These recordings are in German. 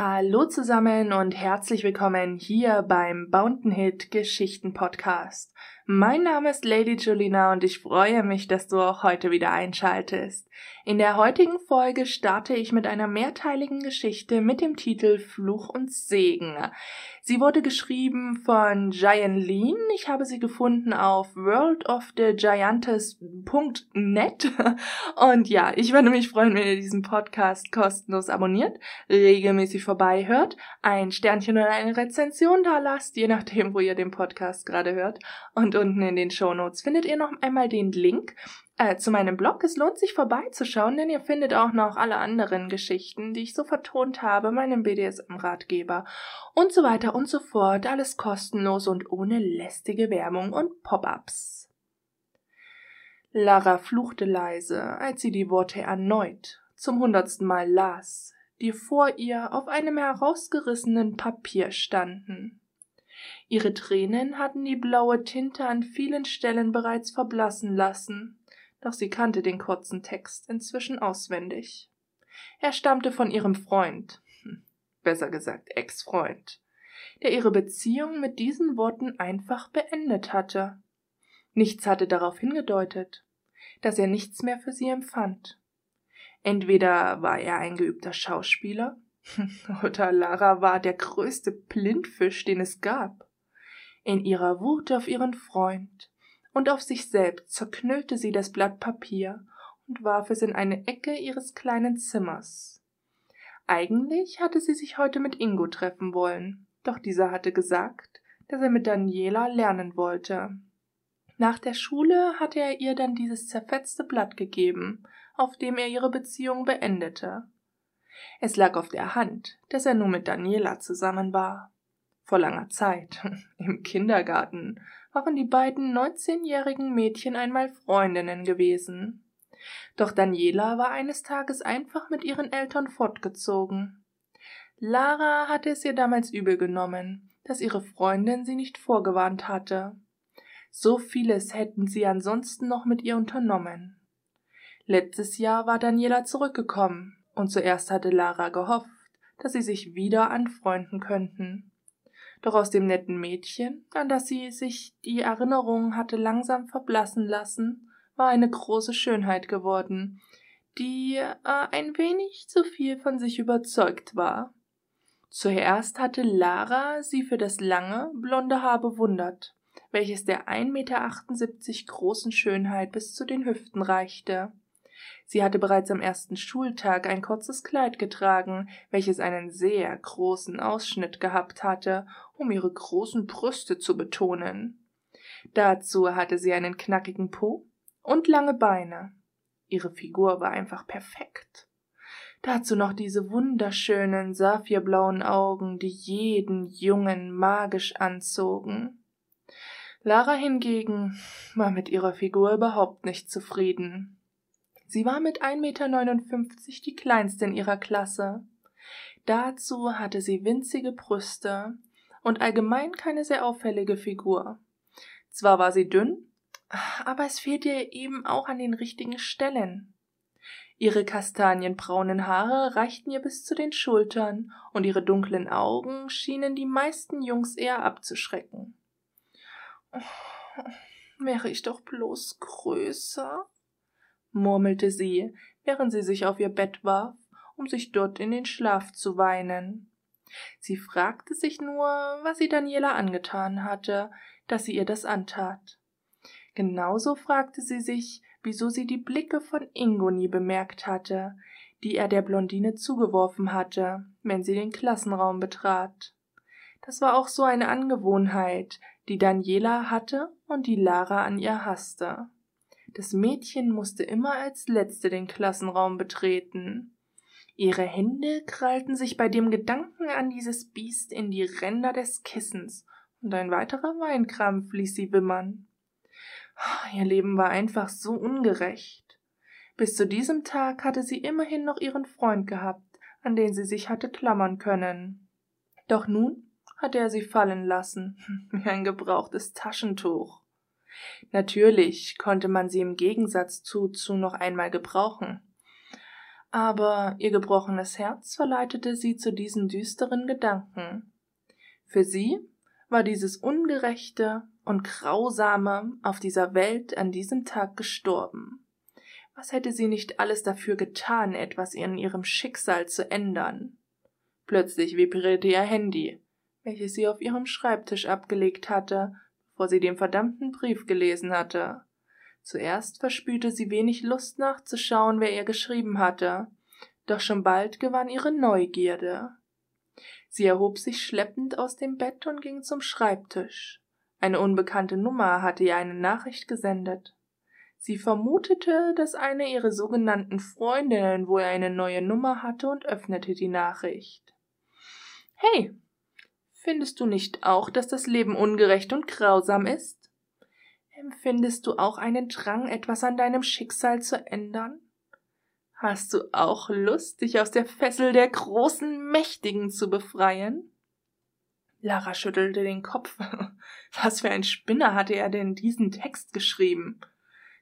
Hallo zusammen und herzlich willkommen hier beim Bountain Hit Geschichten Podcast. Mein Name ist Lady Julina und ich freue mich, dass du auch heute wieder einschaltest. In der heutigen Folge starte ich mit einer mehrteiligen Geschichte mit dem Titel Fluch und Segen. Sie wurde geschrieben von Giant Lean. Ich habe sie gefunden auf worldofthegiantes.net. Und ja, ich würde mich freuen, wenn ihr diesen Podcast kostenlos abonniert, regelmäßig vorbeihört, ein Sternchen oder eine Rezension da lasst, je nachdem, wo ihr den Podcast gerade hört. Und unten in den Show Notes findet ihr noch einmal den Link äh, zu meinem Blog. Es lohnt sich vorbeizuschauen, denn ihr findet auch noch alle anderen Geschichten, die ich so vertont habe, meinem BDSM-Ratgeber und so weiter und so fort. Alles kostenlos und ohne lästige Werbung und Pop-ups. Lara fluchte leise, als sie die Worte erneut zum hundertsten Mal las, die vor ihr auf einem herausgerissenen Papier standen. Ihre Tränen hatten die blaue Tinte an vielen Stellen bereits verblassen lassen, doch sie kannte den kurzen Text inzwischen auswendig. Er stammte von ihrem Freund, hm, besser gesagt Ex-Freund, der ihre Beziehung mit diesen Worten einfach beendet hatte. Nichts hatte darauf hingedeutet, dass er nichts mehr für sie empfand. Entweder war er ein geübter Schauspieler, oder Lara war der größte Blindfisch, den es gab. In ihrer Wut auf ihren Freund und auf sich selbst zerknüllte sie das Blatt Papier und warf es in eine Ecke ihres kleinen Zimmers. Eigentlich hatte sie sich heute mit Ingo treffen wollen, doch dieser hatte gesagt, dass er mit Daniela lernen wollte. Nach der Schule hatte er ihr dann dieses zerfetzte Blatt gegeben, auf dem er ihre Beziehung beendete. Es lag auf der Hand, dass er nur mit Daniela zusammen war. Vor langer Zeit, im Kindergarten, waren die beiden neunzehnjährigen Mädchen einmal Freundinnen gewesen. Doch Daniela war eines Tages einfach mit ihren Eltern fortgezogen. Lara hatte es ihr damals übel genommen, dass ihre Freundin sie nicht vorgewarnt hatte. So vieles hätten sie ansonsten noch mit ihr unternommen. Letztes Jahr war Daniela zurückgekommen, und zuerst hatte Lara gehofft, dass sie sich wieder anfreunden könnten. Doch aus dem netten Mädchen, an das sie sich die Erinnerung hatte langsam verblassen lassen, war eine große Schönheit geworden, die äh, ein wenig zu viel von sich überzeugt war. Zuerst hatte Lara sie für das lange, blonde Haar bewundert, welches der 1,78 Meter großen Schönheit bis zu den Hüften reichte. Sie hatte bereits am ersten Schultag ein kurzes Kleid getragen, welches einen sehr großen Ausschnitt gehabt hatte, um ihre großen Brüste zu betonen. Dazu hatte sie einen knackigen Po und lange Beine. Ihre Figur war einfach perfekt. Dazu noch diese wunderschönen saphirblauen Augen, die jeden Jungen magisch anzogen. Lara hingegen war mit ihrer Figur überhaupt nicht zufrieden. Sie war mit 1,59 Meter die kleinste in ihrer Klasse. Dazu hatte sie winzige Brüste und allgemein keine sehr auffällige Figur. Zwar war sie dünn, aber es fehlte ihr eben auch an den richtigen Stellen. Ihre kastanienbraunen Haare reichten ihr bis zu den Schultern, und ihre dunklen Augen schienen die meisten Jungs eher abzuschrecken. Oh, wäre ich doch bloß größer, murmelte sie, während sie sich auf ihr Bett warf, um sich dort in den Schlaf zu weinen. Sie fragte sich nur, was sie Daniela angetan hatte, dass sie ihr das antat. Genauso fragte sie sich, wieso sie die Blicke von Ingo nie bemerkt hatte, die er der Blondine zugeworfen hatte, wenn sie den Klassenraum betrat. Das war auch so eine Angewohnheit, die Daniela hatte und die Lara an ihr hasste. Das Mädchen musste immer als letzte den Klassenraum betreten. Ihre Hände krallten sich bei dem Gedanken an dieses Biest in die Ränder des Kissens, und ein weiterer Weinkrampf ließ sie wimmern. Ihr Leben war einfach so ungerecht. Bis zu diesem Tag hatte sie immerhin noch ihren Freund gehabt, an den sie sich hatte klammern können. Doch nun hatte er sie fallen lassen, wie ein gebrauchtes Taschentuch. Natürlich konnte man sie im Gegensatz zu zu noch einmal gebrauchen. aber ihr gebrochenes Herz verleitete sie zu diesen düsteren Gedanken. Für sie war dieses Ungerechte und Grausame auf dieser Welt an diesem Tag gestorben. Was hätte sie nicht alles dafür getan, etwas in ihrem Schicksal zu ändern? Plötzlich vibrierte ihr Handy, welches sie auf ihrem Schreibtisch abgelegt hatte, bevor sie den verdammten Brief gelesen hatte. Zuerst verspürte sie wenig Lust nachzuschauen, wer ihr geschrieben hatte, doch schon bald gewann ihre Neugierde. Sie erhob sich schleppend aus dem Bett und ging zum Schreibtisch. Eine unbekannte Nummer hatte ihr eine Nachricht gesendet. Sie vermutete, dass eine ihrer sogenannten Freundinnen wohl eine neue Nummer hatte und öffnete die Nachricht. Hey, findest du nicht auch, dass das Leben ungerecht und grausam ist? Empfindest du auch einen Drang, etwas an deinem Schicksal zu ändern? Hast du auch Lust, dich aus der Fessel der großen Mächtigen zu befreien? Lara schüttelte den Kopf. Was für ein Spinner hatte er denn diesen Text geschrieben?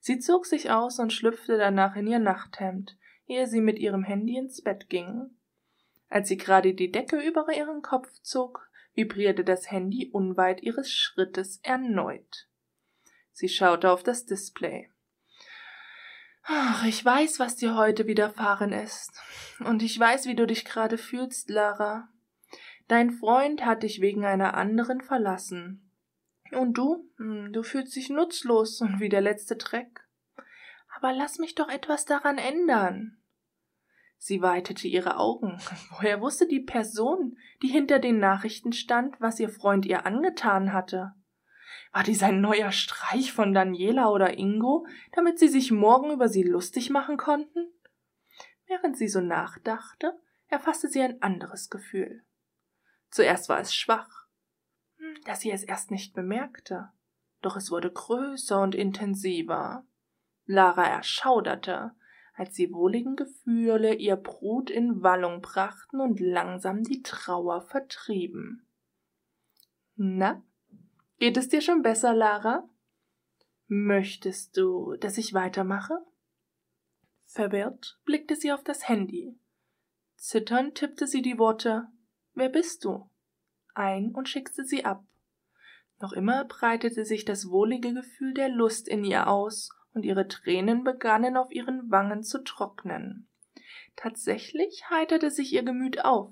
Sie zog sich aus und schlüpfte danach in ihr Nachthemd, ehe sie mit ihrem Handy ins Bett ging. Als sie gerade die Decke über ihren Kopf zog, vibrierte das Handy unweit ihres Schrittes erneut. Sie schaute auf das Display. Ach, ich weiß, was dir heute widerfahren ist. Und ich weiß, wie du dich gerade fühlst, Lara. Dein Freund hat dich wegen einer anderen verlassen. Und du? Hm, du fühlst dich nutzlos und wie der letzte Dreck. Aber lass mich doch etwas daran ändern. Sie weitete ihre Augen. Woher wusste die Person, die hinter den Nachrichten stand, was ihr Freund ihr angetan hatte? War dies ein neuer Streich von Daniela oder Ingo, damit sie sich morgen über sie lustig machen konnten? Während sie so nachdachte, erfasste sie ein anderes Gefühl. Zuerst war es schwach, hm, dass sie es erst nicht bemerkte, doch es wurde größer und intensiver. Lara erschauderte, als die wohligen Gefühle ihr Brut in Wallung brachten und langsam die Trauer vertrieben. Na, Geht es dir schon besser, Lara? Möchtest du, dass ich weitermache? Verwirrt blickte sie auf das Handy. Zitternd tippte sie die Worte Wer bist du? ein und schickte sie ab. Noch immer breitete sich das wohlige Gefühl der Lust in ihr aus, und ihre Tränen begannen auf ihren Wangen zu trocknen. Tatsächlich heiterte sich ihr Gemüt auf,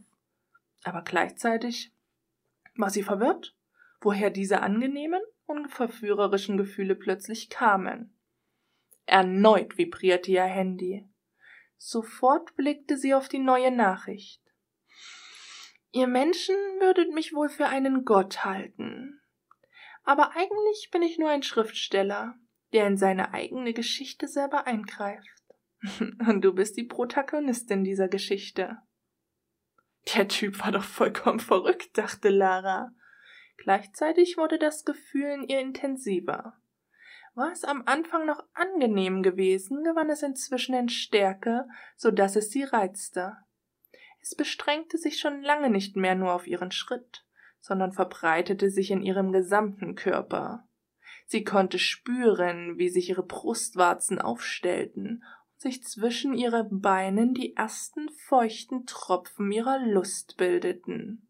aber gleichzeitig war sie verwirrt woher diese angenehmen und verführerischen Gefühle plötzlich kamen. Erneut vibrierte ihr Handy. Sofort blickte sie auf die neue Nachricht. Ihr Menschen würdet mich wohl für einen Gott halten. Aber eigentlich bin ich nur ein Schriftsteller, der in seine eigene Geschichte selber eingreift. Und du bist die Protagonistin dieser Geschichte. Der Typ war doch vollkommen verrückt, dachte Lara. Gleichzeitig wurde das Gefühl in ihr intensiver. War es am Anfang noch angenehm gewesen, gewann es inzwischen in Stärke, so dass es sie reizte. Es bestrengte sich schon lange nicht mehr nur auf ihren Schritt, sondern verbreitete sich in ihrem gesamten Körper. Sie konnte spüren, wie sich ihre Brustwarzen aufstellten und sich zwischen ihren Beinen die ersten feuchten Tropfen ihrer Lust bildeten.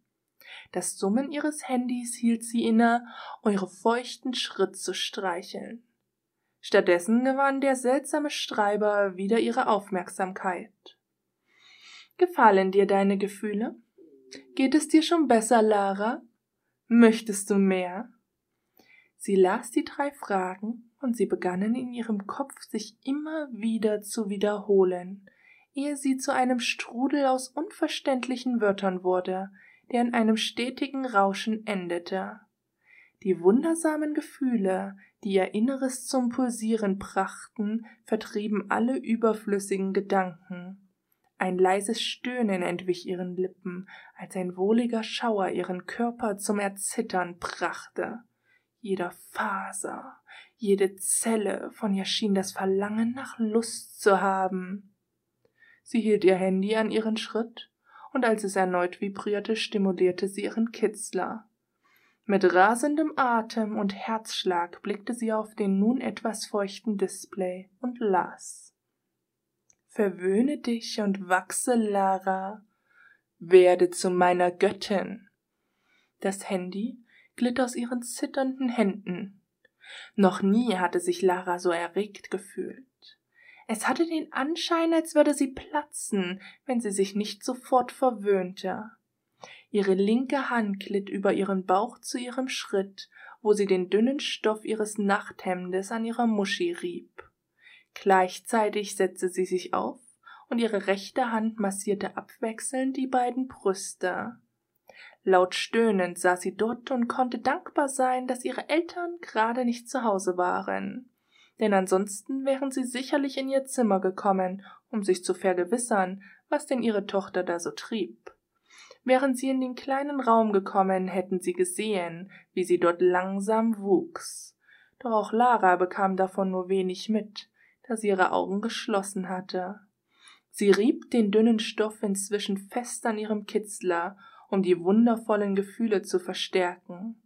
Das Summen ihres Handys hielt sie inne, eure feuchten Schritt zu streicheln. Stattdessen gewann der seltsame Streiber wieder ihre Aufmerksamkeit. Gefallen dir deine Gefühle? Geht es dir schon besser, Lara? Möchtest du mehr? Sie las die drei Fragen, und sie begannen in ihrem Kopf sich immer wieder zu wiederholen, ehe sie zu einem Strudel aus unverständlichen Wörtern wurde, der in einem stetigen Rauschen endete. Die wundersamen Gefühle, die ihr Inneres zum Pulsieren brachten, vertrieben alle überflüssigen Gedanken. Ein leises Stöhnen entwich ihren Lippen, als ein wohliger Schauer ihren Körper zum Erzittern brachte. Jeder Faser, jede Zelle von ihr schien das Verlangen nach Lust zu haben. Sie hielt ihr Handy an ihren Schritt und als es erneut vibrierte, stimulierte sie ihren Kitzler. Mit rasendem Atem und Herzschlag blickte sie auf den nun etwas feuchten Display und las. verwöhne dich und wachse, Lara. Werde zu meiner Göttin. Das Handy glitt aus ihren zitternden Händen. Noch nie hatte sich Lara so erregt gefühlt. Es hatte den Anschein, als würde sie platzen, wenn sie sich nicht sofort verwöhnte. Ihre linke Hand glitt über ihren Bauch zu ihrem Schritt, wo sie den dünnen Stoff ihres Nachthemdes an ihrer Muschi rieb. Gleichzeitig setzte sie sich auf und ihre rechte Hand massierte abwechselnd die beiden Brüste. Laut stöhnend saß sie dort und konnte dankbar sein, dass ihre Eltern gerade nicht zu Hause waren. Denn ansonsten wären sie sicherlich in ihr Zimmer gekommen, um sich zu vergewissern, was denn ihre Tochter da so trieb. Wären sie in den kleinen Raum gekommen, hätten sie gesehen, wie sie dort langsam wuchs. Doch auch Lara bekam davon nur wenig mit, da sie ihre Augen geschlossen hatte. Sie rieb den dünnen Stoff inzwischen fest an ihrem Kitzler, um die wundervollen Gefühle zu verstärken.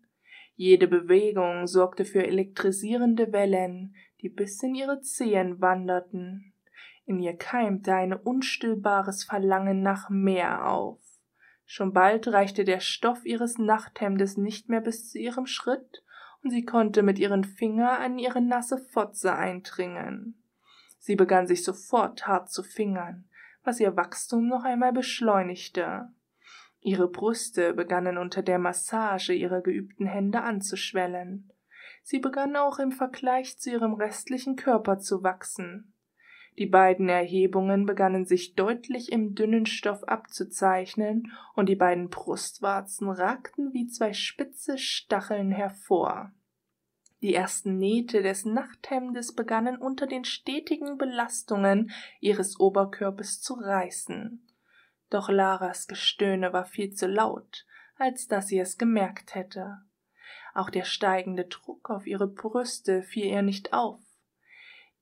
Jede Bewegung sorgte für elektrisierende Wellen, die bis in ihre Zehen wanderten. In ihr keimte ein unstillbares Verlangen nach mehr auf. Schon bald reichte der Stoff ihres Nachthemdes nicht mehr bis zu ihrem Schritt, und sie konnte mit ihren Fingern an ihre nasse Fotze eindringen. Sie begann sich sofort hart zu fingern, was ihr Wachstum noch einmal beschleunigte. Ihre Brüste begannen unter der Massage ihrer geübten Hände anzuschwellen. Sie begann auch im Vergleich zu ihrem restlichen Körper zu wachsen. Die beiden Erhebungen begannen sich deutlich im dünnen Stoff abzuzeichnen, und die beiden Brustwarzen ragten wie zwei spitze Stacheln hervor. Die ersten Nähte des Nachthemdes begannen unter den stetigen Belastungen ihres Oberkörpers zu reißen. Doch Laras Gestöhne war viel zu laut, als dass sie es gemerkt hätte. Auch der steigende Druck auf ihre Brüste fiel ihr nicht auf,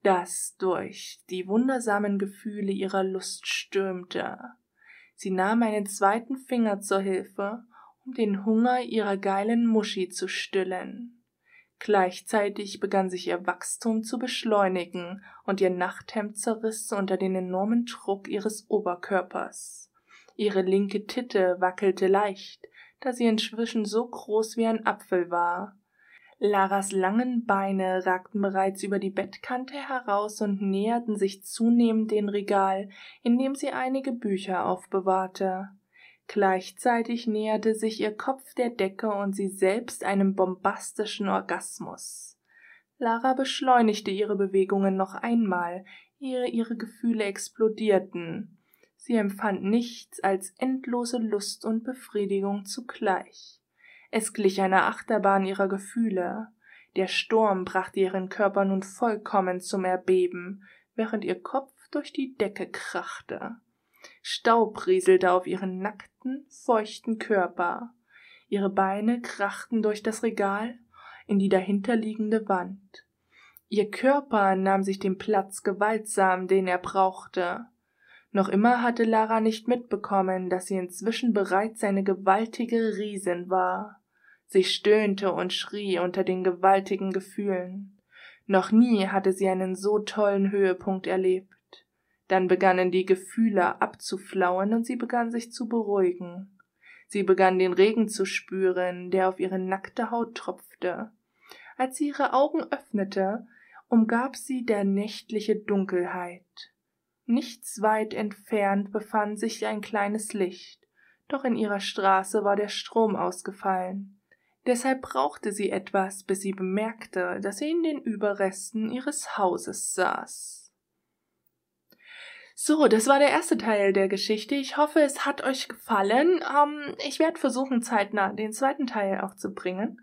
das durch die wundersamen Gefühle ihrer Lust stürmte. Sie nahm einen zweiten Finger zur Hilfe, um den Hunger ihrer geilen Muschi zu stillen. Gleichzeitig begann sich ihr Wachstum zu beschleunigen und ihr Nachthemd zerriss unter den enormen Druck ihres Oberkörpers. Ihre linke Titte wackelte leicht, da sie inzwischen so groß wie ein Apfel war. Laras langen Beine ragten bereits über die Bettkante heraus und näherten sich zunehmend dem Regal, in dem sie einige Bücher aufbewahrte. Gleichzeitig näherte sich ihr Kopf der Decke und sie selbst einem bombastischen Orgasmus. Lara beschleunigte ihre Bewegungen noch einmal, ehe ihre Gefühle explodierten. Sie empfand nichts als endlose Lust und Befriedigung zugleich. Es glich einer Achterbahn ihrer Gefühle. Der Sturm brachte ihren Körper nun vollkommen zum Erbeben, während ihr Kopf durch die Decke krachte. Staub rieselte auf ihren nackten, feuchten Körper. Ihre Beine krachten durch das Regal in die dahinterliegende Wand. Ihr Körper nahm sich den Platz gewaltsam, den er brauchte. Noch immer hatte Lara nicht mitbekommen, dass sie inzwischen bereits eine gewaltige Riesin war. Sie stöhnte und schrie unter den gewaltigen Gefühlen. Noch nie hatte sie einen so tollen Höhepunkt erlebt. Dann begannen die Gefühle abzuflauen und sie begann sich zu beruhigen. Sie begann den Regen zu spüren, der auf ihre nackte Haut tropfte. Als sie ihre Augen öffnete, umgab sie der nächtliche Dunkelheit. Nichts weit entfernt befand sich ein kleines Licht, doch in ihrer Straße war der Strom ausgefallen. Deshalb brauchte sie etwas, bis sie bemerkte, dass sie in den Überresten ihres Hauses saß. So, das war der erste Teil der Geschichte. Ich hoffe, es hat euch gefallen. Ähm, ich werde versuchen, zeitnah den zweiten Teil auch zu bringen.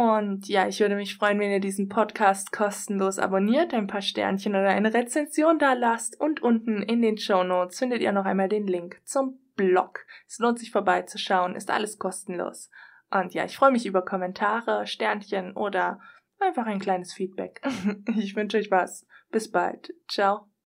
Und ja, ich würde mich freuen, wenn ihr diesen Podcast kostenlos abonniert, ein paar Sternchen oder eine Rezension da lasst. Und unten in den Show Notes findet ihr noch einmal den Link zum Blog. Es lohnt sich vorbeizuschauen, ist alles kostenlos. Und ja, ich freue mich über Kommentare, Sternchen oder einfach ein kleines Feedback. Ich wünsche euch was. Bis bald. Ciao.